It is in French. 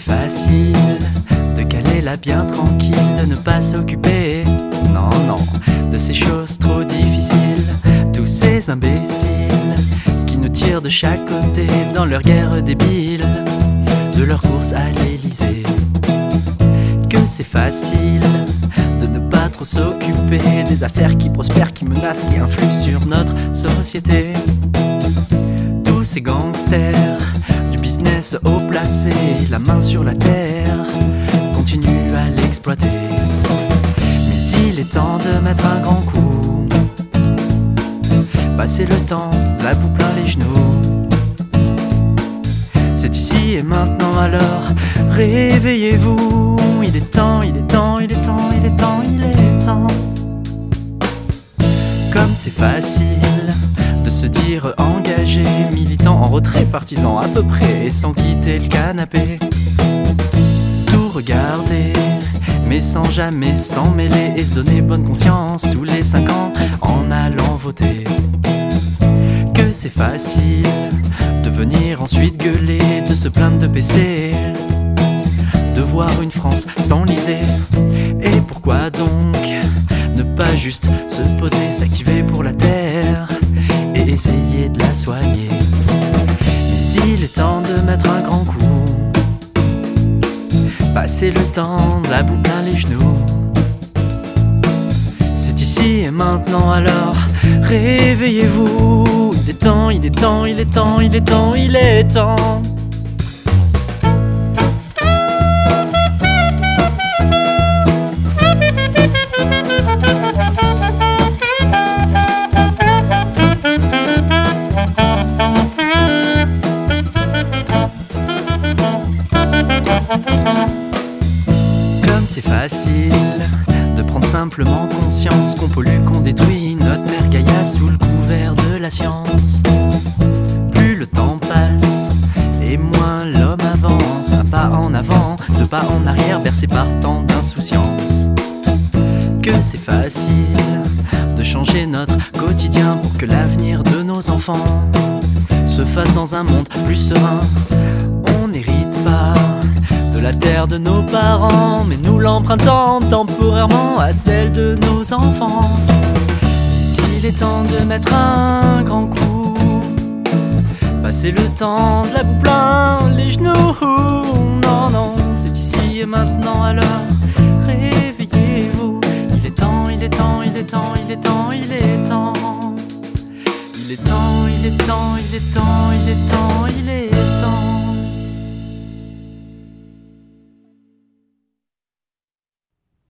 facile de caler la bien tranquille, de ne pas s'occuper, non, non, de ces choses trop difficiles, tous ces imbéciles qui nous tirent de chaque côté dans leur guerre débile, de leur course à l'Elysée. Que c'est facile de ne pas trop s'occuper des affaires qui prospèrent, qui menacent, qui influent sur notre société. Tous ces gangsters business haut placé, la main sur la terre, continuent à l'exploiter. Mais il est temps de mettre un grand coup. Passer le temps, la boue plein les genoux. C'est ici et maintenant alors, réveillez-vous. Il est temps, il est temps, il est temps, il est temps, il est temps. Comme c'est facile de se dire engagé, militant en retrait, partisan à peu près, et sans quitter le canapé. Tout regarder, mais sans jamais s'en mêler et se donner bonne conscience tous les cinq ans en allant voter. Que c'est facile de venir ensuite gueuler, de se plaindre de pester, de voir une France s'enliser. Et pourquoi donc ne pas juste se poser, s'activer pour passer le temps de la boue plein les genoux. C'est ici et maintenant alors, réveillez-vous. Il est temps, il est temps, il est temps, il est temps, il est temps. C'est facile de prendre simplement conscience qu'on pollue, qu'on détruit notre mère Gaïa sous le couvert de la science. Plus le temps passe et moins l'homme avance, un pas en avant, deux pas en arrière, bercé par tant d'insouciance. Que c'est facile de changer notre quotidien pour que l'avenir de nos enfants se fasse dans un monde plus serein. On n'hérite pas la terre de nos parents, mais nous l'empruntons temporairement à celle de nos enfants. S'il est temps de mettre un grand coup, passer le temps de la boue plein les genoux. Non, non, c'est ici et maintenant alors, réveillez-vous. Il est temps, il est temps, il est temps, il est temps, il est temps. Il est temps, il est temps, il est temps, il est temps, il est temps.